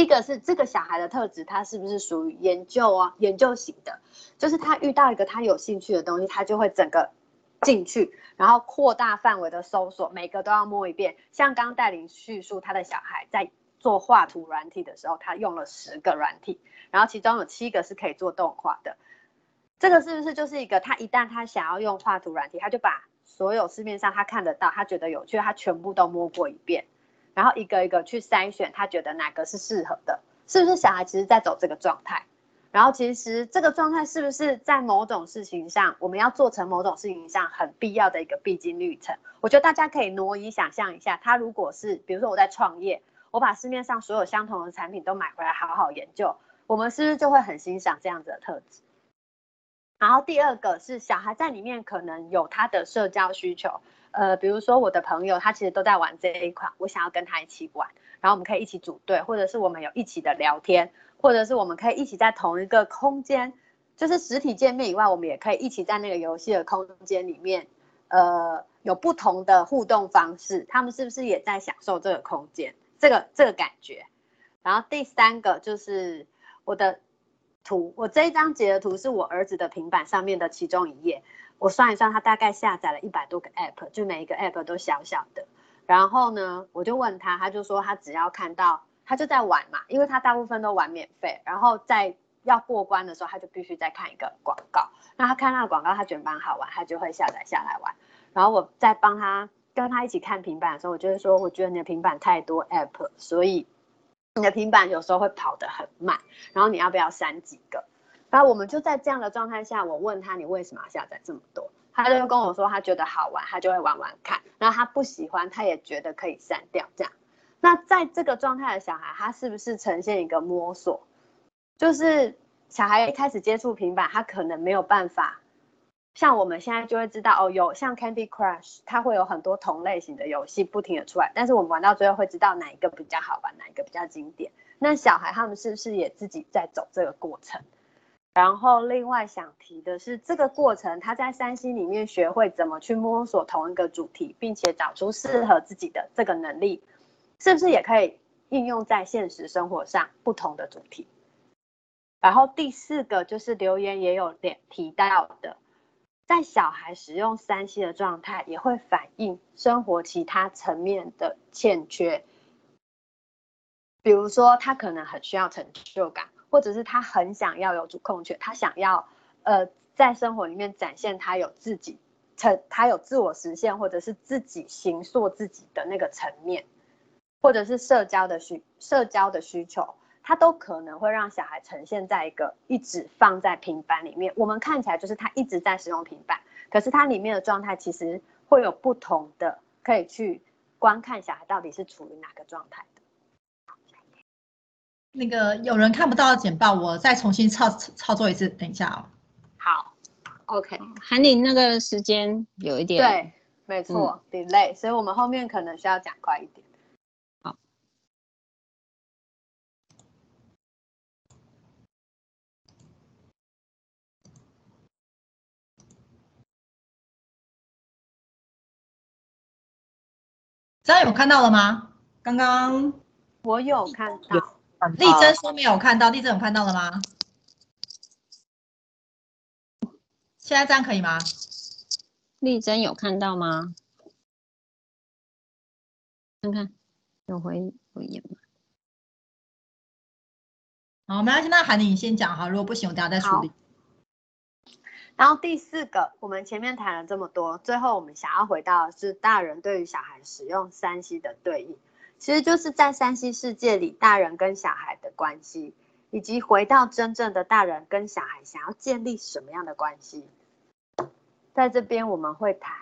一个是这个小孩的特质，他是不是属于研究啊研究型的？就是他遇到一个他有兴趣的东西，他就会整个进去，然后扩大范围的搜索，每个都要摸一遍。像刚带领叙述他的小孩在做画图软体的时候，他用了十个软体，然后其中有七个是可以做动画的。这个是不是就是一个他一旦他想要用画图软体，他就把所有市面上他看得到、他觉得有趣，他全部都摸过一遍，然后一个一个去筛选，他觉得哪个是适合的，是不是小孩其实在走这个状态？然后其实这个状态是不是在某种事情上，我们要做成某种事情上很必要的一个必经历程？我觉得大家可以挪移想象一下，他如果是比如说我在创业，我把市面上所有相同的产品都买回来，好好研究，我们是不是就会很欣赏这样子的特质？然后第二个是小孩在里面可能有他的社交需求，呃，比如说我的朋友他其实都在玩这一款，我想要跟他一起玩，然后我们可以一起组队，或者是我们有一起的聊天，或者是我们可以一起在同一个空间，就是实体见面以外，我们也可以一起在那个游戏的空间里面，呃，有不同的互动方式，他们是不是也在享受这个空间，这个这个感觉？然后第三个就是我的。图，我这一张截的图是我儿子的平板上面的其中一页。我算一算，他大概下载了一百多个 app，就每一个 app 都小小的。然后呢，我就问他，他就说他只要看到，他就在玩嘛，因为他大部分都玩免费。然后在要过关的时候，他就必须再看一个广告。那他看那个广告，他觉得蛮好玩，他就会下载下来玩。然后我在帮他跟他一起看平板的时候，我就会说，我觉得你的平板太多 app，所以。你的平板有时候会跑得很慢，然后你要不要删几个？然后我们就在这样的状态下，我问他你为什么要下载这么多？他就跟我说他觉得好玩，他就会玩玩看。然后他不喜欢，他也觉得可以删掉。这样，那在这个状态的小孩，他是不是呈现一个摸索？就是小孩一开始接触平板，他可能没有办法。像我们现在就会知道哦，有像 Candy Crush，它会有很多同类型的游戏不停的出来，但是我们玩到最后会知道哪一个比较好玩，哪一个比较经典。那小孩他们是不是也自己在走这个过程？然后另外想提的是，这个过程他在三星里面学会怎么去摸索同一个主题，并且找出适合自己的这个能力，是不是也可以应用在现实生活上不同的主题？然后第四个就是留言也有点提到的。在小孩使用三 C 的状态，也会反映生活其他层面的欠缺。比如说，他可能很需要成就感，或者是他很想要有主控权，他想要呃在生活里面展现他有自己成，他有自我实现，或者是自己形塑自己的那个层面，或者是社交的需社交的需求。它都可能会让小孩呈现在一个一直放在平板里面，我们看起来就是他一直在使用平板，可是它里面的状态其实会有不同的，可以去观看小孩到底是处于哪个状态的。那个有人看不到简报，我再重新操操作一次，等一下哦。好，OK，韩林那个时间有一点对，没错，delay，所以我们后面可能需要讲快一点。大家有看到了吗？刚刚我有看到，丽珍说没有看到，丽珍有看到了吗？现在这样可以吗？丽珍有看到吗？看看有回回应吗？好，没关系，那韩宁先讲哈，如果不行，我等下再处理。然后第四个，我们前面谈了这么多，最后我们想要回到的是大人对于小孩使用三 C 的对应，其实就是在三 C 世界里，大人跟小孩的关系，以及回到真正的大人跟小孩想要建立什么样的关系，在这边我们会谈。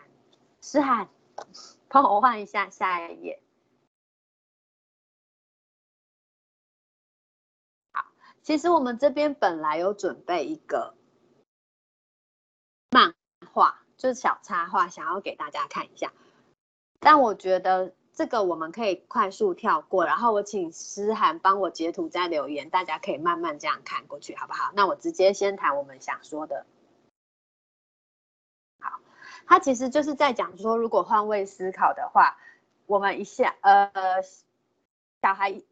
诗涵，帮我换一下下一页。好，其实我们这边本来有准备一个。漫画就是小插画，想要给大家看一下。但我觉得这个我们可以快速跳过，然后我请思涵帮我截图再留言，大家可以慢慢这样看过去，好不好？那我直接先谈我们想说的。好，他其实就是在讲说，如果换位思考的话，我们一下呃，小孩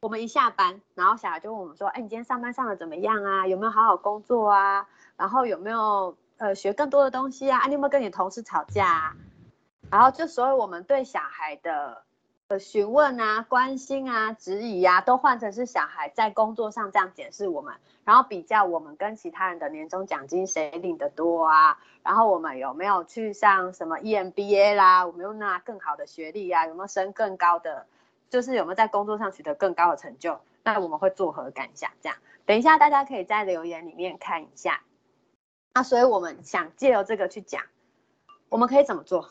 我们一下班，然后小孩就问我们说：“哎，你今天上班上的怎么样啊？有没有好好工作啊？然后有没有呃学更多的东西啊？啊，你有没有跟你同事吵架啊？”然后就所有我们对小孩的。的询问啊、关心啊、质疑啊，都换成是小孩在工作上这样检视我们，然后比较我们跟其他人的年终奖金谁领的多啊，然后我们有没有去上什么 EMBA 啦，我们有拿更好的学历啊，有没有升更高的，就是有没有在工作上取得更高的成就，那我们会作何感想？这样，等一下大家可以在留言里面看一下。那所以我们想借由这个去讲，我们可以怎么做？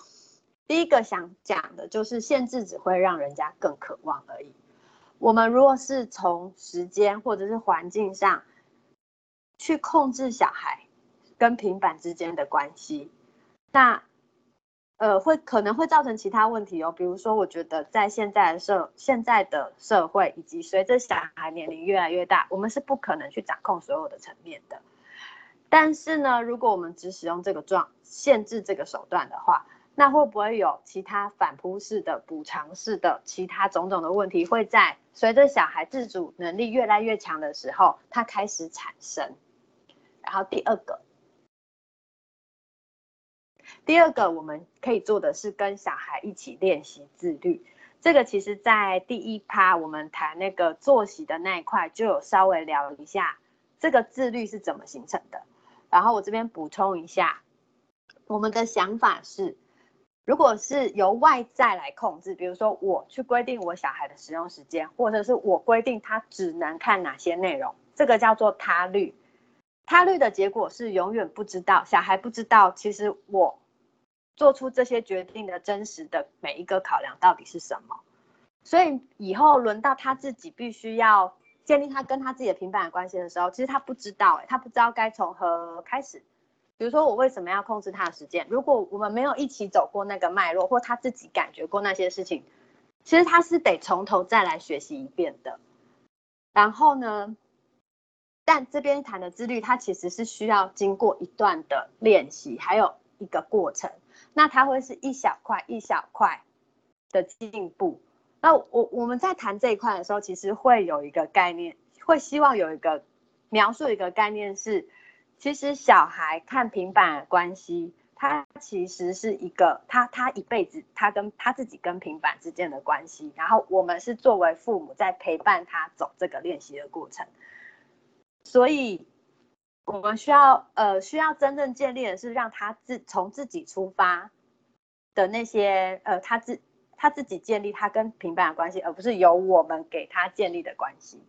第一个想讲的就是限制只会让人家更渴望而已。我们如果是从时间或者是环境上去控制小孩跟平板之间的关系，那呃会可能会造成其他问题哦。比如说，我觉得在现在的社现在的社会以及随着小孩年龄越来越大，我们是不可能去掌控所有的层面的。但是呢，如果我们只使用这个状限制这个手段的话，那会不会有其他反扑式的、补偿式的其他种种的问题，会在随着小孩自主能力越来越强的时候，它开始产生？然后第二个，第二个我们可以做的是跟小孩一起练习自律。这个其实在第一趴我们谈那个作息的那一块就有稍微聊一下，这个自律是怎么形成的。然后我这边补充一下，我们的想法是。如果是由外在来控制，比如说我去规定我小孩的使用时间，或者是我规定他只能看哪些内容，这个叫做他律。他律的结果是永远不知道，小孩不知道其实我做出这些决定的真实的每一个考量到底是什么。所以以后轮到他自己必须要建立他跟他自己的平板关系的时候，其实他不知道，哎，他不知道该从何开始。比如说，我为什么要控制他的时间？如果我们没有一起走过那个脉络，或他自己感觉过那些事情，其实他是得从头再来学习一遍的。然后呢，但这边谈的自律，它其实是需要经过一段的练习，还有一个过程。那它会是一小块一小块的进步。那我我们在谈这一块的时候，其实会有一个概念，会希望有一个描述一个概念是。其实小孩看平板的关系，他其实是一个他他一辈子他跟他自己跟平板之间的关系，然后我们是作为父母在陪伴他走这个练习的过程，所以我们需要呃需要真正建立的是让他自从自己出发的那些呃他自他自己建立他跟平板的关系，而不是由我们给他建立的关系。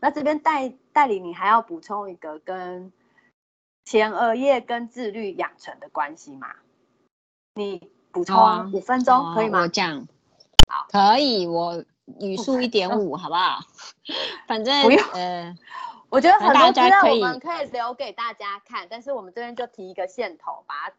那这边代代理，你还要补充一个跟前额叶跟自律养成的关系吗？你补充五分钟可以吗？我讲，好，可以，我语速一点五，好不好？反正不用，呃，我觉得很多资料我们可以留给大家看，但是我们这边就提一个线头，把它。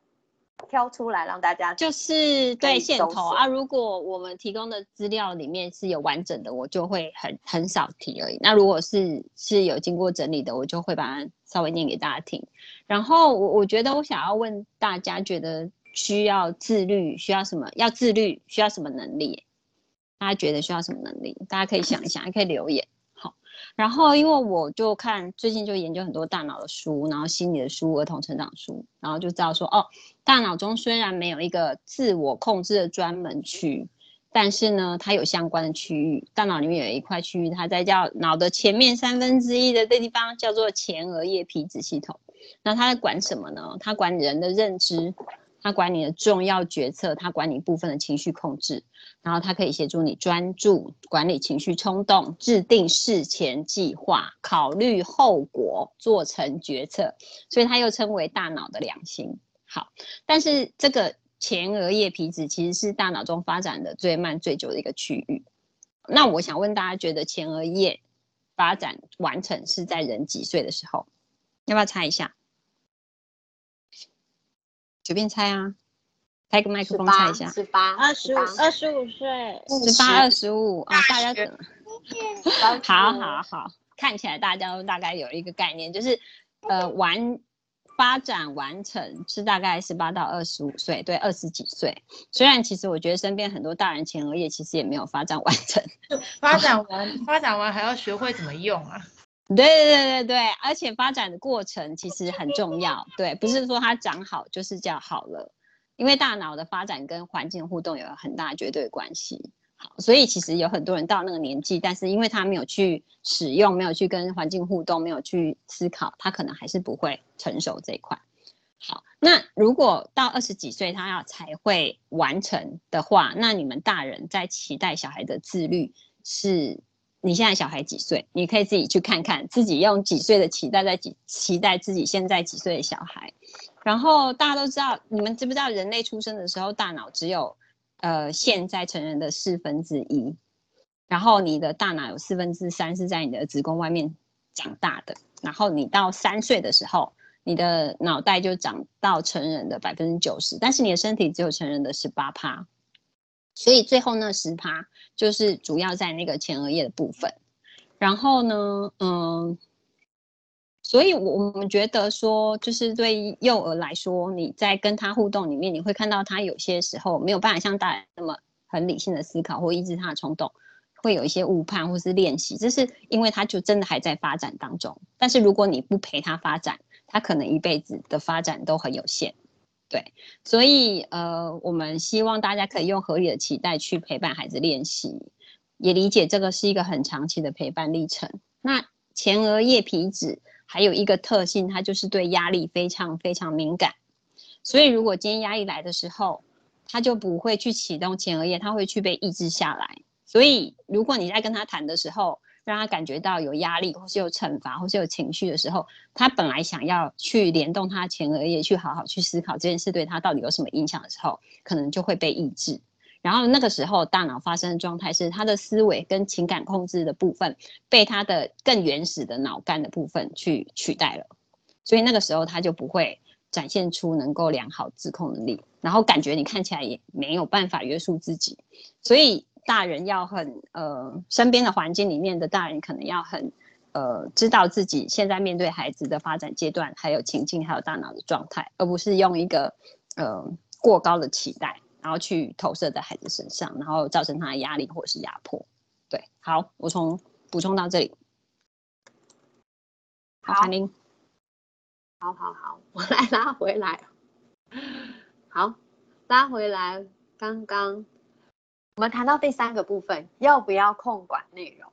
挑出来让大家就是对线头啊。如果我们提供的资料里面是有完整的，我就会很很少提而已。那如果是是有经过整理的，我就会把它稍微念给大家听。然后我我觉得我想要问大家，觉得需要自律，需要什么？要自律需要什么能力？大家觉得需要什么能力？大家可以想一想，也可以留言。然后，因为我就看最近就研究很多大脑的书，然后心理的书、儿童成长书，然后就知道说，哦，大脑中虽然没有一个自我控制的专门区，但是呢，它有相关的区域。大脑里面有一块区域，它在叫脑的前面三分之一的这地方叫做前额叶皮质系统。那它在管什么呢？它管人的认知。它管你的重要决策，它管你部分的情绪控制，然后它可以协助你专注、管理情绪冲动、制定事前计划、考虑后果、做成决策，所以它又称为大脑的良心。好，但是这个前额叶皮质其实是大脑中发展的最慢、最久的一个区域。那我想问大家，觉得前额叶发展完成是在人几岁的时候？要不要猜一下？随便猜啊，开个麦克风猜一下。十八、二十五、二十五岁。十八、二十五啊，大家等。好好好，看起来大家都大概有一个概念，就是呃，完发展完成是大概十八到二十五岁，对，二十几岁。虽然其实我觉得身边很多大人前额叶其实也没有发展完成，发展完发展完还要学会怎么用啊。对对对对对，而且发展的过程其实很重要，对，不是说它长好就是叫好了，因为大脑的发展跟环境互动有很大绝对关系。好，所以其实有很多人到那个年纪，但是因为他没有去使用，没有去跟环境互动，没有去思考，他可能还是不会成熟这一块。好，那如果到二十几岁他要才会完成的话，那你们大人在期待小孩的自律是？你现在小孩几岁？你可以自己去看看，自己用几岁的期待在几期待自己现在几岁的小孩。然后大家都知道，你们知不知道人类出生的时候大脑只有呃现在成人的四分之一，然后你的大脑有四分之三是在你的子宫外面长大的。然后你到三岁的时候，你的脑袋就长到成人的百分之九十，但是你的身体只有成人的十八趴。所以最后那十趴就是主要在那个前额叶的部分，然后呢，嗯，所以我我们觉得说，就是对幼儿来说，你在跟他互动里面，你会看到他有些时候没有办法像大人那么很理性的思考或抑制他的冲动，会有一些误判或是练习，这是因为他就真的还在发展当中。但是如果你不陪他发展，他可能一辈子的发展都很有限。对，所以呃，我们希望大家可以用合理的期待去陪伴孩子练习，也理解这个是一个很长期的陪伴历程。那前额叶皮质还有一个特性，它就是对压力非常非常敏感，所以如果今天压力来的时候，它就不会去启动前额叶，它会去被抑制下来。所以如果你在跟他谈的时候，让他感觉到有压力，或是有惩罚，或是有情绪的时候，他本来想要去联动他前额叶，去好好去思考这件事对他到底有什么影响的时候，可能就会被抑制。然后那个时候，大脑发生的状态是他的思维跟情感控制的部分被他的更原始的脑干的部分去取代了，所以那个时候他就不会展现出能够良好自控能力，然后感觉你看起来也没有办法约束自己，所以。大人要很呃，身边的环境里面的大人可能要很呃，知道自己现在面对孩子的发展阶段，还有情境，还有大脑的状态，而不是用一个呃过高的期待，然后去投射在孩子身上，然后造成他的压力或者是压迫。对，好，我从补充到这里。好，好好好，我来拉回来。好，拉回来，刚刚。我们谈到第三个部分，要不要控管内容？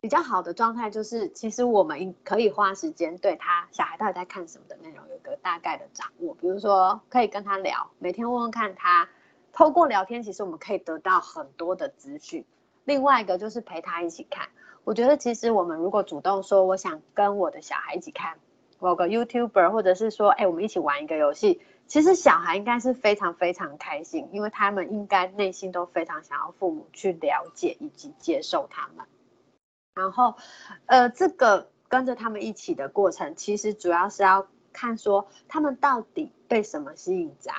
比较好的状态就是，其实我们可以花时间对他小孩到底在看什么的内容有个大概的掌握。比如说，可以跟他聊，每天问问看他。透过聊天，其实我们可以得到很多的资讯。另外一个就是陪他一起看。我觉得其实我们如果主动说，我想跟我的小孩一起看某个 YouTuber，或者是说，哎，我们一起玩一个游戏。其实小孩应该是非常非常开心，因为他们应该内心都非常想要父母去了解以及接受他们。然后，呃，这个跟着他们一起的过程，其实主要是要看说他们到底被什么吸引着，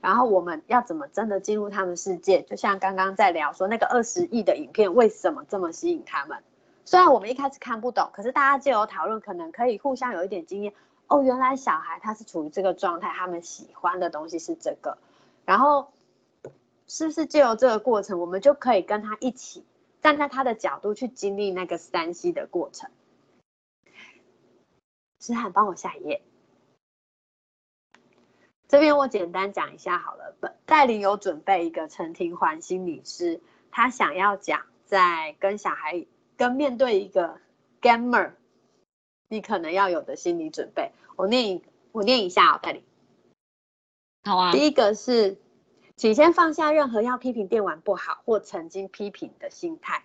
然后我们要怎么真的进入他们世界。就像刚刚在聊说那个二十亿的影片为什么这么吸引他们，虽然我们一开始看不懂，可是大家借由讨论，可能可以互相有一点经验。哦，原来小孩他是处于这个状态，他们喜欢的东西是这个，然后是不是借由这个过程，我们就可以跟他一起站在他的角度去经历那个三 C 的过程？诗涵，帮我下一页。这边我简单讲一下好了。本带领有准备一个陈廷环心理师，他想要讲在跟小孩跟面对一个 gamer。你可能要有的心理准备，我念一我念一下哦，带领。好啊。第一个是，请先放下任何要批评电玩不好或曾经批评的心态，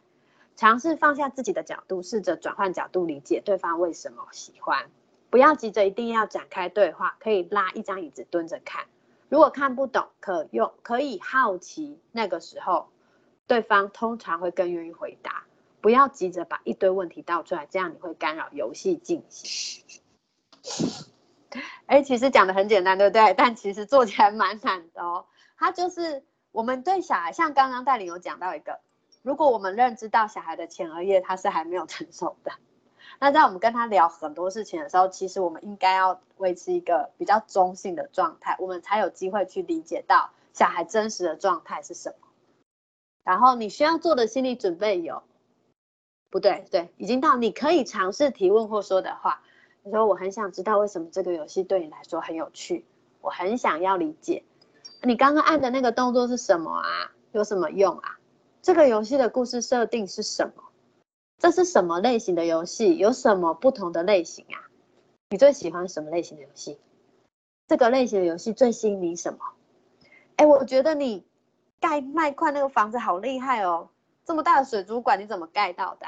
尝试放下自己的角度，试着转换角度理解对方为什么喜欢。不要急着一定要展开对话，可以拉一张椅子蹲着看。如果看不懂，可用可以好奇，那个时候对方通常会更愿意回答。不要急着把一堆问题倒出来，这样你会干扰游戏进行。哎，其实讲的很简单，对不对？但其实做起来蛮难的哦。它就是我们对小孩，像刚刚戴领有讲到一个，如果我们认知到小孩的前额叶他是还没有成熟的，那在我们跟他聊很多事情的时候，其实我们应该要维持一个比较中性的状态，我们才有机会去理解到小孩真实的状态是什么。然后你需要做的心理准备有，不对，对，已经到你可以尝试提问或说的话。你说我很想知道为什么这个游戏对你来说很有趣，我很想要理解。你刚刚按的那个动作是什么啊？有什么用啊？这个游戏的故事设定是什么？这是什么类型的游戏？有什么不同的类型啊？你最喜欢什么类型的游戏？这个类型的游戏最吸引你什么？哎，我觉得你盖麦块那个房子好厉害哦！这么大的水族馆你怎么盖到的？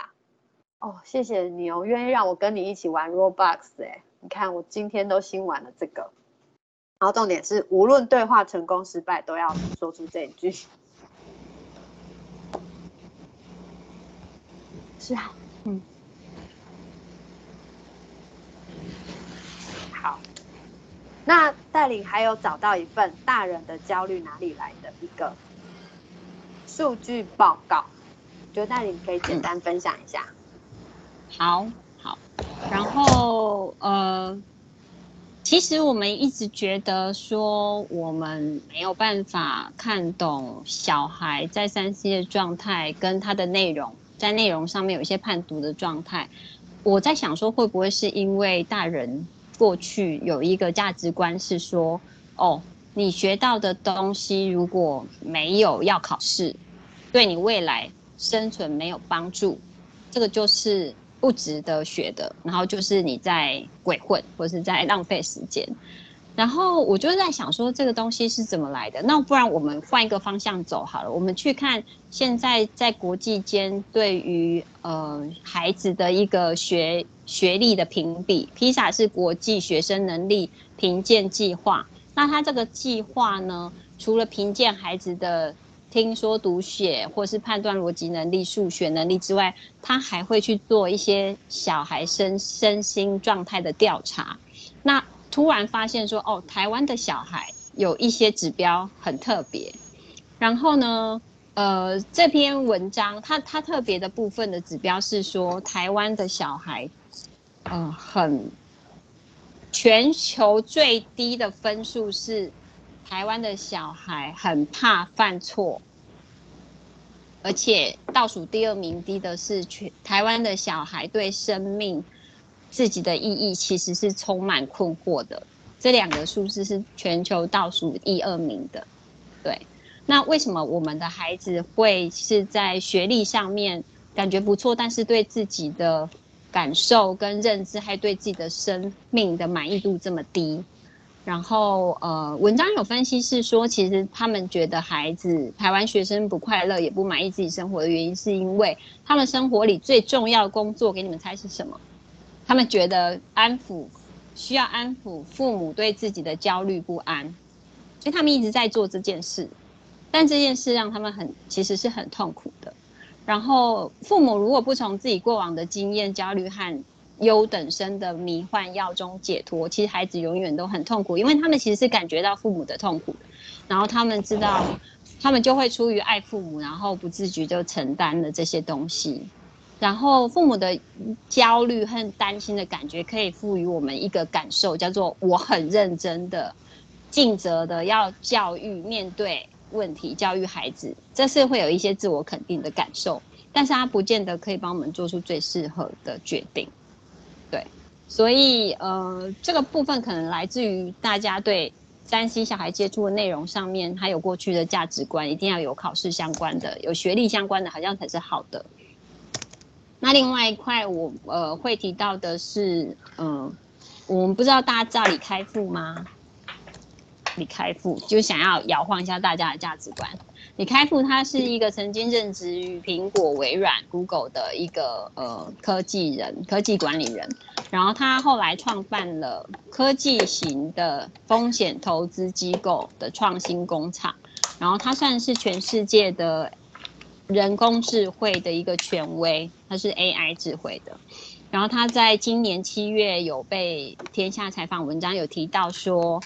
哦，谢谢你哦，愿意让我跟你一起玩 Roblox 哎，你看我今天都新玩了这个。然后重点是，无论对话成功失败，都要说出这一句。是啊，嗯，好。那带领还有找到一份大人的焦虑哪里来的一个数据报告，觉得带领可以简单分享一下。好，好。然后呃。其实我们一直觉得说，我们没有办法看懂小孩在三 C 的状态跟他的内容，在内容上面有一些判读的状态。我在想说，会不会是因为大人过去有一个价值观是说，哦，你学到的东西如果没有要考试，对你未来生存没有帮助，这个就是。不值得学的，然后就是你在鬼混或者是在浪费时间，然后我就在想说这个东西是怎么来的？那不然我们换一个方向走好了，我们去看现在在国际间对于呃孩子的一个学学历的评比，PISA 是国际学生能力评鉴计划，那它这个计划呢，除了评鉴孩子的。听说读写或是判断逻辑能力、数学能力之外，他还会去做一些小孩身身心状态的调查。那突然发现说，哦，台湾的小孩有一些指标很特别。然后呢，呃，这篇文章它它特别的部分的指标是说，台湾的小孩，嗯，很全球最低的分数是。台湾的小孩很怕犯错，而且倒数第二名低的是全台湾的小孩对生命自己的意义其实是充满困惑的。这两个数字是全球倒数一二名的。对，那为什么我们的孩子会是在学历上面感觉不错，但是对自己的感受跟认知，还对自己的生命的满意度这么低？然后，呃，文章有分析是说，其实他们觉得孩子台湾学生不快乐，也不满意自己生活的原因，是因为他们生活里最重要的工作，给你们猜是什么？他们觉得安抚，需要安抚父母对自己的焦虑不安，所以他们一直在做这件事，但这件事让他们很其实是很痛苦的。然后，父母如果不从自己过往的经验、焦虑和优等生的迷幻药中解脱，其实孩子永远都很痛苦，因为他们其实是感觉到父母的痛苦，然后他们知道，他们就会出于爱父母，然后不自觉就承担了这些东西，然后父母的焦虑和担心的感觉，可以赋予我们一个感受，叫做我很认真的、尽责的要教育、面对问题、教育孩子，这是会有一些自我肯定的感受，但是他不见得可以帮我们做出最适合的决定。所以呃，这个部分可能来自于大家对山西小孩接触的内容上面，还有过去的价值观，一定要有考试相关的，有学历相关的，好像才是好的。那另外一块，我呃会提到的是，嗯，我们不知道大家知道李开复吗？李开复就想要摇晃一下大家的价值观。李开复他是一个曾经任职于苹果、微软、Google 的一个呃科技人、科技管理人，然后他后来创办了科技型的风险投资机构的创新工厂，然后他算是全世界的人工智慧的一个权威，他是 AI 智慧的。然后他在今年七月有被天下采访文章有提到说，